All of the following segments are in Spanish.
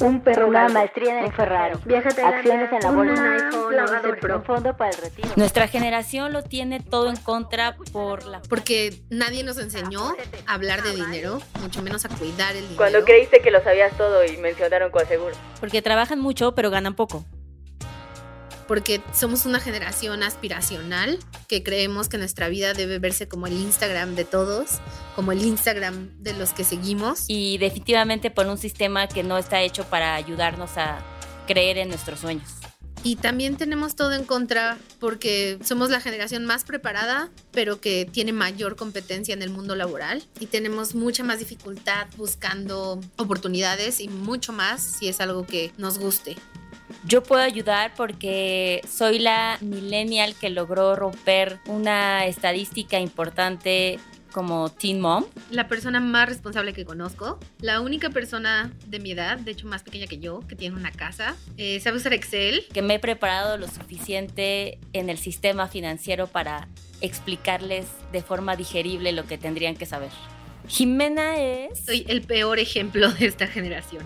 un perro una maestría en un Ferrari, Viaje acciones en la un bolsa, iPhone lavadora, 11 Pro. un fondo para el retiro. Nuestra generación lo tiene todo en contra por la... Porque nadie nos enseñó a hablar de dinero, mucho menos a cuidar el dinero. Cuando creíste que lo sabías todo y mencionaron Coaseguro. Porque trabajan mucho pero ganan poco. Porque somos una generación aspiracional que creemos que nuestra vida debe verse como el Instagram de todos, como el Instagram de los que seguimos. Y definitivamente por un sistema que no está hecho para ayudarnos a creer en nuestros sueños. Y también tenemos todo en contra porque somos la generación más preparada, pero que tiene mayor competencia en el mundo laboral y tenemos mucha más dificultad buscando oportunidades y mucho más si es algo que nos guste. Yo puedo ayudar porque soy la millennial que logró romper una estadística importante como Teen Mom. La persona más responsable que conozco, la única persona de mi edad, de hecho más pequeña que yo, que tiene una casa, eh, sabe usar Excel. que me he preparado lo suficiente en el sistema financiero para explicarles de forma digerible lo que tendrían que saber. Jimena es... Soy el peor ejemplo de esta generación.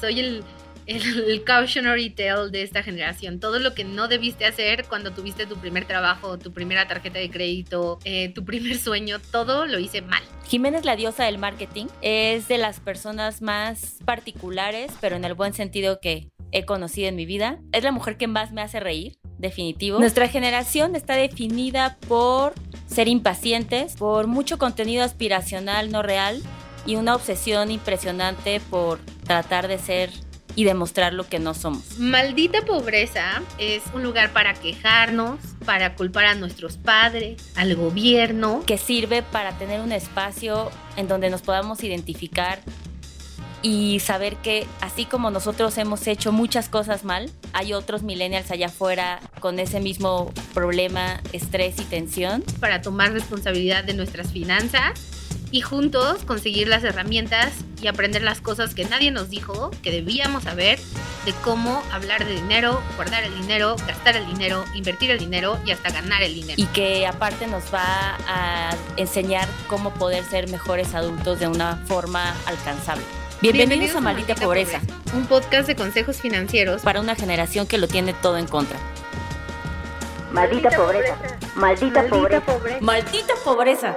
Soy el, el, cautionary tale de esta generación. Todo lo que no debiste hacer cuando tuviste tu primer trabajo, tu primera tarjeta de crédito, eh, tu primer sueño, todo lo hice mal. Jimena es la diosa del marketing. Es de las personas más particulares, pero en el buen sentido que he conocido en mi vida. Es la mujer que más me hace reír, definitivo. Nuestra generación está definida por ser impacientes, por mucho contenido aspiracional no real y una obsesión impresionante por tratar de ser y demostrar lo que no somos. Maldita pobreza es un lugar para quejarnos, para culpar a nuestros padres, al gobierno. que sirve para tener un espacio en donde nos podamos identificar y saber que así como nosotros hemos hecho muchas cosas mal, hay otros millennials allá afuera con ese mismo problema, estrés y tensión. para tomar responsabilidad de nuestras finanzas y juntos conseguir las herramientas y aprender las cosas que nadie nos dijo que debíamos saber de cómo hablar de dinero, guardar el dinero, gastar el dinero, invertir el dinero y hasta ganar el dinero. Y que aparte nos va a enseñar cómo poder ser mejores adultos de una forma alcanzable. Bienvenidos, a Maldita, Pobreza, un podcast de consejos financieros para una generación que lo tiene todo en contra. Maldita pobreza. Maldita pobreza. ¡Maldita pobreza!